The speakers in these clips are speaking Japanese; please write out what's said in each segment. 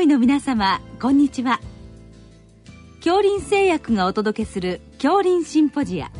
医の皆様こんにちは。恐林製薬がお届けする恐林シンポジア。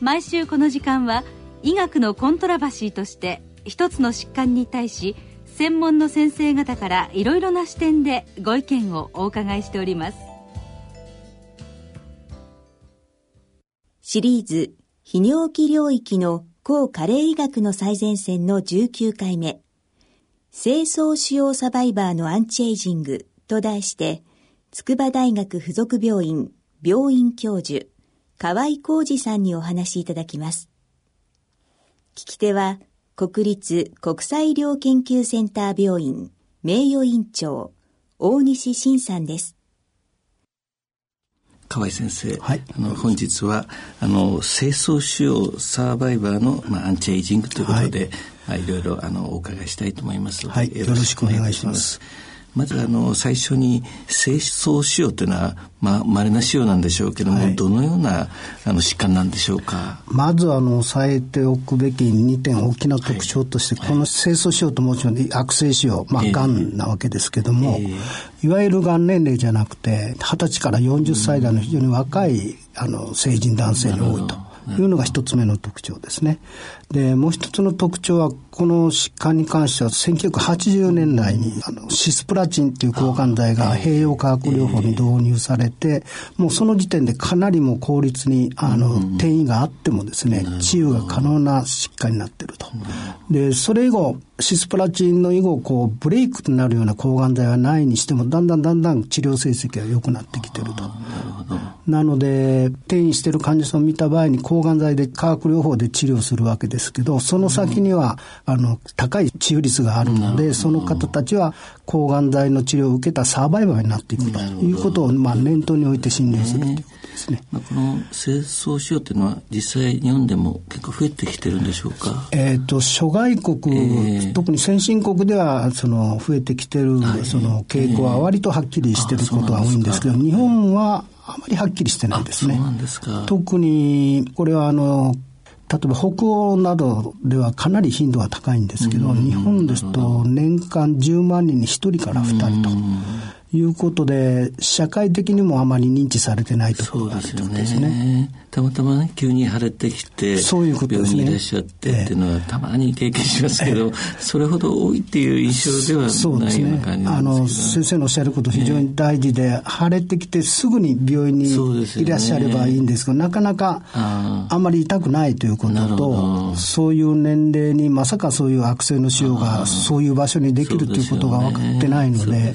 毎週この時間は医学のコントラバシーとして一つの疾患に対し専門の先生方からいろいろな視点でご意見をお伺いしております。シリーズ泌尿器領域の抗加齢医学の最前線の19回目。清掃腫瘍サバイバーのアンチエイジングと題して、筑波大学附属病院病院教授、河合浩二さんにお話しいただきます。聞き手は、国立国際医療研究センター病院名誉院長、大西晋さんです。河合先生、はい、あの本日はあの清掃腫瘍サバイバーの、まあ、アンチエイジングということで、はい、いろいろあのお伺いしたいと思いますはい、よろしくお願いします。まずあの最初に清掃腫瘍というのはまあ稀な腫瘍なんでしょうけども、はい、どのようなあの疾患なんでしょうか？まずあの押さえておくべき2点大きな特徴として、はい、この清掃腫瘍ともちろん悪性腫瘍まあがんなわけですけども、えー、いわゆるがん年齢じゃなくて二十歳から40歳代の非常に若いあの成人男性に多いと。いうのが一つ目の特徴ですね。で、もう一つの特徴は、この疾患に関しては、1980年代に、あの、シスプラチンっていう抗がん剤が併用化学療法に導入されて、もうその時点でかなりも効率に、あの、転移があってもですね、治癒が可能な疾患になっていると。で、それ以後、シスプラチンの以後、こう、ブレイクとなるような抗がん剤はないにしても、だんだんだんだん治療成績が良くなってきてると。なので、転移してる患者さんを見た場合に、抗がん剤で化学療法で治療するわけですけど、その先には、あの、高い治癒率があるので、その方たちは抗がん剤の治療を受けたサバイバーになっていくということを、まあ、念頭に置いて診療するということですね。まあ、この清掃腫瘍というのは、実際日本でも結構増えてきてるんでしょうか？えっ、と、諸外国、えー、特に先進国では、その、増えてきてる、その、傾向は割とはっきりしてることが多いんですけど、日本はあまりはっきりしてないですね。す特に、これはあの、例えば北欧などではかなり頻度が高いんですけど、日本ですと年間10万人に1人から2人と。いうことで、社会的にもあまり認知されてないところがあるということですね。たまたまね、急に腫れてきて、そういうことですね。病院にいらっしゃってっていうのは、たまに経験しますけど、それほど多いっていう印象ではないような感じですね、あの、先生のおっしゃること非常に大事で、腫れてきてすぐに病院にいらっしゃればいいんですけど、なかなかあんまり痛くないということと、そういう年齢にまさかそういう悪性の腫瘍がそういう場所にできるということが分かってないので、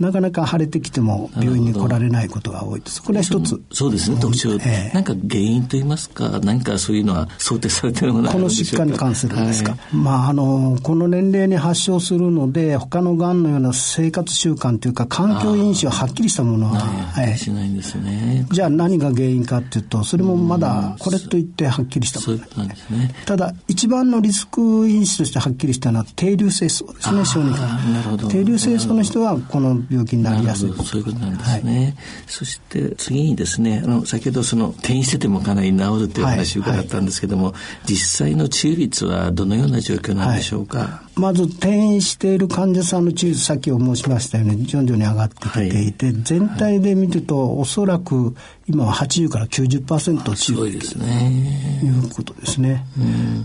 なかなか腫れてきても病院に来られないことが多いです。これは一つ。そうですね、特徴。えー、なんか原因といいますか、何かそういうのは想定されてるものこの疾患に関するんですか？はい、まあ、あの、この年齢に発症するので、他のがんのような生活習慣というか、環境因子ははっきりしたものは、はい、しないんですね。じゃあ何が原因かっていうと、それもまだこれといってはっきりしたものなんですね。ただ、一番のリスク因子としてはっきりしたのは、低流性層ですね、小児科。低流性層の人はこの病気になりやすい。そういうことなんですね。はい、そして次にですね、あの、先ほどその転移しててもかなり治るという話を伺ったんですけども、実際の治癒率はどのような状況なんでしょうか、まず転移している患者さんの治癒率、さっきお申しましたように徐々に上がってきていて、全体で見るとおそらく今は80から90%治癒できるという。ことですね。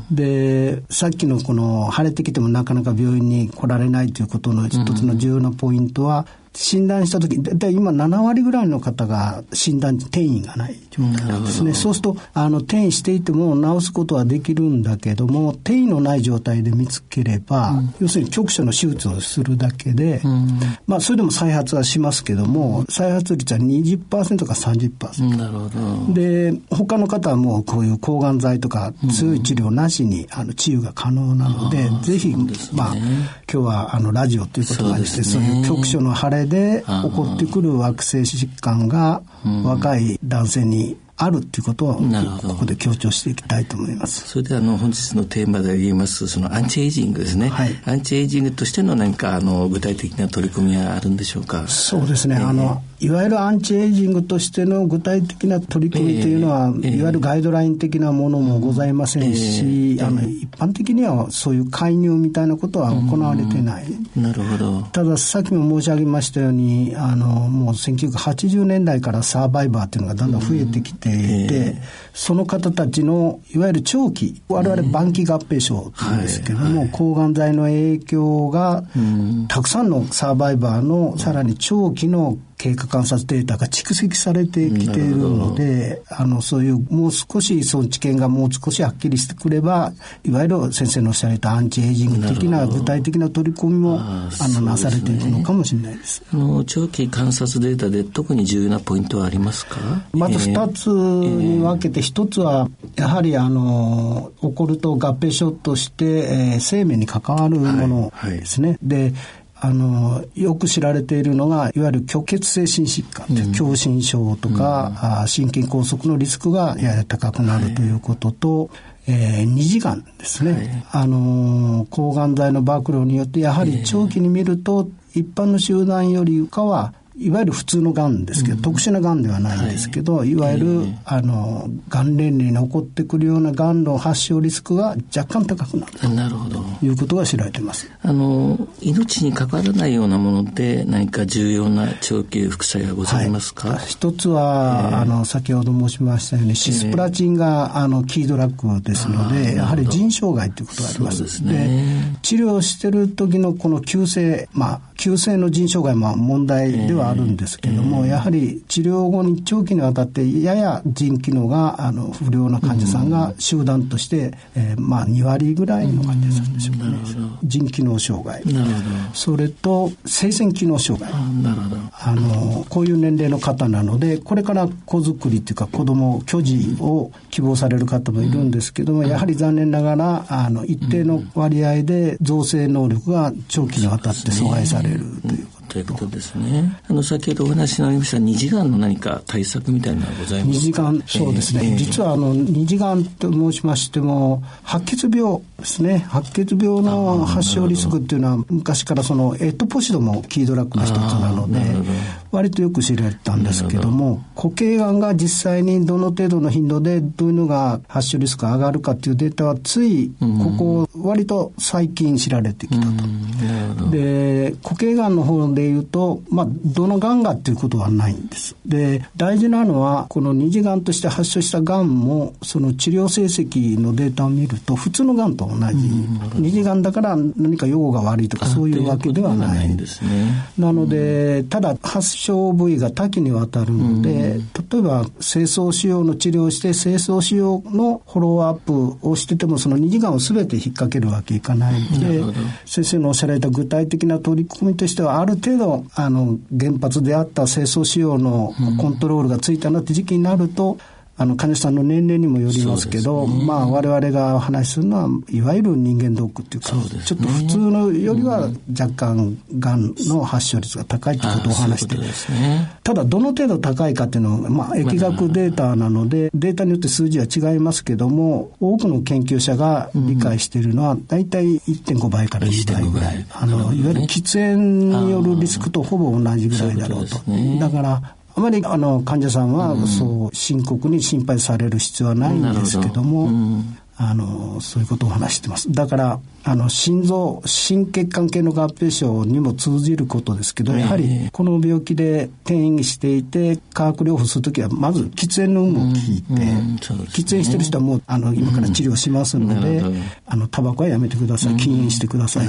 で、さっきのこの腫れてきてもなかなか病院に来られないということの一つの重要なポイントは、診断した時、だいたい今7割ぐらいの方が診断転移がない状態なんですね。そうすると、あの、転移していても治すことはできるんだけども、転移のない状態で見つければ、うん、要するに局所の手術をするだけで、うん、まあ、それでも再発はしますけども、再発率は20%か30%。なるほど。で、他の方はもうこういう抗がん剤とか強い治療なしに、あの、治癒が可能なので、ぜひ、まあ、今日はあの、ラジオということがあって、そういう局所の腫れで起こってくる惑星疾患が若い男性にあるっていうことをここで強調していきたいと思います。それであの本日のテーマで言いますそのアンチエイジングですね。はい、アンチエイジングとしての何かあの具体的な取り組みはあるんでしょうか？そうですね。えー、あのいわゆるアンチエイジングとしての具体的な取り組みというのは、えー、いわゆるガイドライン的なものもございませんし、えー、あの一般的にはそういう介入みたいなことは行われてない。なるほど。たださっきも申し上げましたように、あのもう1980年代からサーバイバーっていうのがだんだん増えてきていて、その方たちのいわゆる長期、我々晩期合併症というんですけども、抗がん剤の影響が、たくさんのサーバイバーのさらに長期の経過観察データが蓄積されてきているので、あの、そういうもう少しその知見がもう少しはっきりしてくれば、いわゆる先生のおっしゃられたアンチエイジング的な具体的な取り組みもあのなされていくのかもしれないです。あの長期観察データで特に重要なポイントはありますか？まず二つに分けて、一つはやはりあの起こると合併症として、えー、生命に関わるものですね。はいはい、であの、よく知られているのが、いわゆる虚血性心疾患、うん、狭心症とか、うん、心筋梗塞のリスクがやや高くなるということと、はいえー、二次がんですね、はい、あの抗がん剤の暴露によってやはり長期に見ると、一般の集団よりかはいわゆる普通のがんですけど、うん、特殊ながんではないんですけど、はい、いわゆる、えー、あのがん年齢に起こってくるようながんの発症リスクが若干高くなる。となるほど。いうことが知られています。あの命に関わらないようなもので何か重要な長期副作用はございますか、はい、一つは、えー、あの先ほど申しましたようにシスプラチンが、あのキードラッグですのでやはり腎障害ということがあります。ですね。治療してる時のこの急性まあ急性の腎障害も問題ではあるんですけども、やはり治療後に長期にわたってやや腎機能があの不良な患者さんが集団として、えー、まあ2割ぐらいの患者さんでしょうかね。腎機能障害。それと生鮮機能障害。あのこういう年齢の方なのでこれから子作りというか子供居住を希望される方もいるんですけども、やはり残念ながらあの一定の割合で造成能力が長期にわたって阻害されるということ。ということですね。あの、先ほどお話になりました二次元の何か対策みたいなのはございますか？二次元、そうですね。えー、実はあの、二次元と申しましても、白血病ですね。白血病の発症リスクっていうのは、昔からその、エットポシドもキードラッグの一つなので、割とよく知られたんですけども、固形がんが実際にどの程度の頻度でどういうのが発症リスクが上がるかっていうデータはつい、ここ、割と最近知られてきたと。で、固形がんの方でで言うと、まあ、どのがんがっていうことはないんです。で、大事なのは、この二次がんとして発症したがんも、その治療成績のデータを見ると、普通のがんと同じ。二次がんだから何か予後が悪いとか、そういうわけではない。んですね。なので、ただ発症部位が多岐にわたるので、例えば、清掃腫瘍の治療をして、清掃腫瘍のフォローアップをしてても、その二次がんを全て引っ掛けるわけいかないので、先生のおっしゃられた具体的な取り組みとしては、ある程度程度あの原発であった清掃仕様のコントロールがついたなって時期になると、あの患者さんの年齢にもよりますけど、ね、まあ我々がお話しするのはいわゆる人間ドックっていうか、ね、ちょっと普通のよりは若干がんの発症率が高いということをお話して、ね、ただどの程度高いかっていうのは、まあ疫学データなので、データによって数字は違いますけども、多くの研究者が理解しているのは、大体1.5倍から2倍ぐらい。あの、いわゆる喫煙によるリスクとほぼ同じぐらいだろうと。だから、あまりあの患者さんはそう深刻に心配される必要はないんですけども、あのそういうことを話してます。だからあの心臓心血管系の合併症にも通じることですけどやはりこの病気で転移していて化学療法するときはまず喫煙の有無を聞いて、喫煙してる人はもうあの今から治療しますので、うん、あのタバコはやめてください。禁煙してください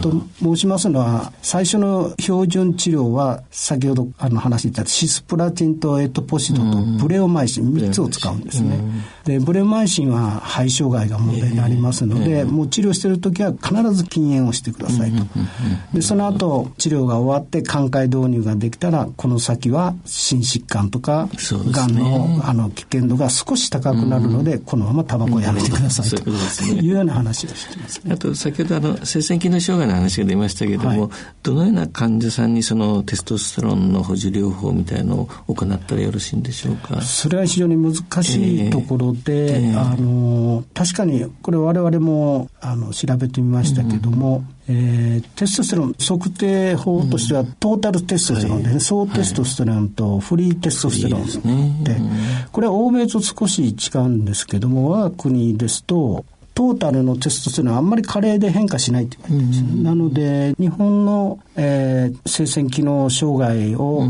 と。と申しますのは最初の標準治療は先ほどあの話したシスプラチンとエトポシドとブレオマイシン3つを使うんですね。でブレオマイシンは肺障害が問題になりますので、もう治療してる時時は必ず禁煙をしてくださいと。で、その後、治療が終わって寛解導入ができたら、この先は心疾患とか、がんのあの危険度が少し高くなるので、このままタバコをやめてくださいと。いうような話をしてます、ね、あと、先ほどあの、性腺機能障害の話が出ましたけれども、はい、どのような患者さんにそのテストステロンの補充療法みたいのを行ったらよろしいんでしょうか？それは非常に難しいところで、あの、確かにこれ我々もあの調べてみましたけども、うん、えー、テストステロン測定法としては、トータルテストステロンで、ね、総テストステロンとフリーテストステロンで、これは欧米と少し違うんですけども、我が国ですと、トータルのテストステロンはあんまり加齢で変化しないって言われてるんです、なので、日本の、えー、生鮮機能障害を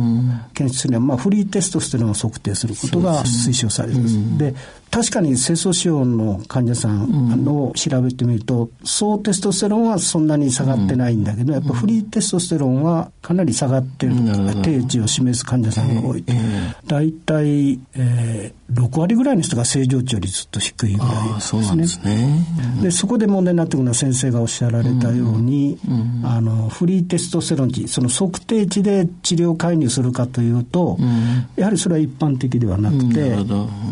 検出するには、まあ、フリーテストステロンを測定することが推奨されます。で、確かに清掃腫瘍の患者さんを調べてみると、総テストステロンはそんなに下がってないんだけど、やっぱフリーテストステロンはかなり下がってる、定値を示す患者さんが多い。大体、えー、6割ぐらいの人が正常値よりずっと低いぐらいですね。ですね。で、そこで問題になってくるのは先生がおっしゃられたように、あの、フリーテストステロン値、その測定値で治療介入するかというと、やはりそれは一般的ではなくて、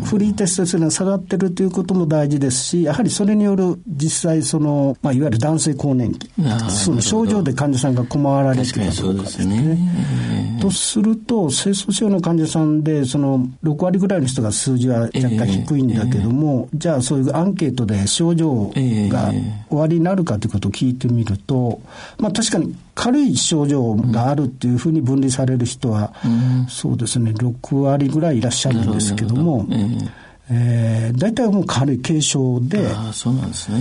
フリーテストステロン下がってるということも大事ですし、やはりそれによる実際その、まあ、いわゆる男性更年期、その症状で患者さんが困られてるかどうかですね。とすると、精巣症の患者さんで、その6割ぐらいの人が数字は若干低いんだけども、じゃあそういうアンケートで症状が終わりになるかということを聞いてみると、まあ確かに軽い症状があるっていうふうに分離される人は、そうですね、6割ぐらいいらっしゃるんですけども、えー、大体もう軽い軽症で、あそうなんですね。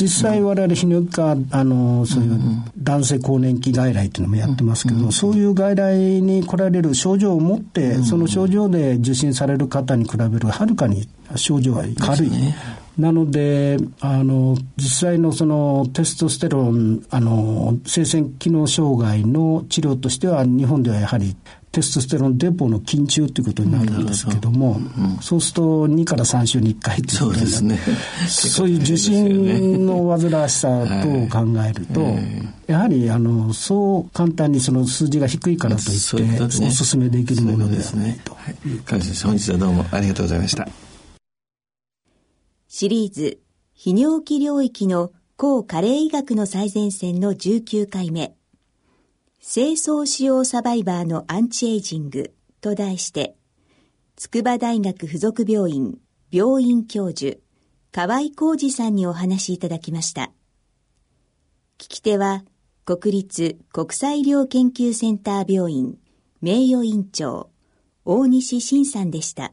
実際我々泌尿器科、あの、そういう男性更年期外来っていうのもやってますけど、そういう外来に来られる症状を持って、その症状で受診される方に比べるはるかに症状は軽い。なので、あの、実際のそのテストステロン、あの、生鮮機能障害の治療としては、日本ではやはりテストステロンデポの緊張ということになるんですけども、うん、そうすると2から3週に1回ということですね。そういう受診の煩わしさ等を考えると、はい、やはりあのそう簡単にその数字が低いからといってお勧めできるものではないと。はい、本日はどうもありがとうございました。シリーズ泌尿器領域の抗加齢医学の最前線の19回目。清掃使用サバイバーのアンチエイジングと題して、筑波大学附属病院病院教授、河合浩二さんにお話しいただきました。聞き手は、国立国際医療研究センター病院名誉院長、大西晋さんでした。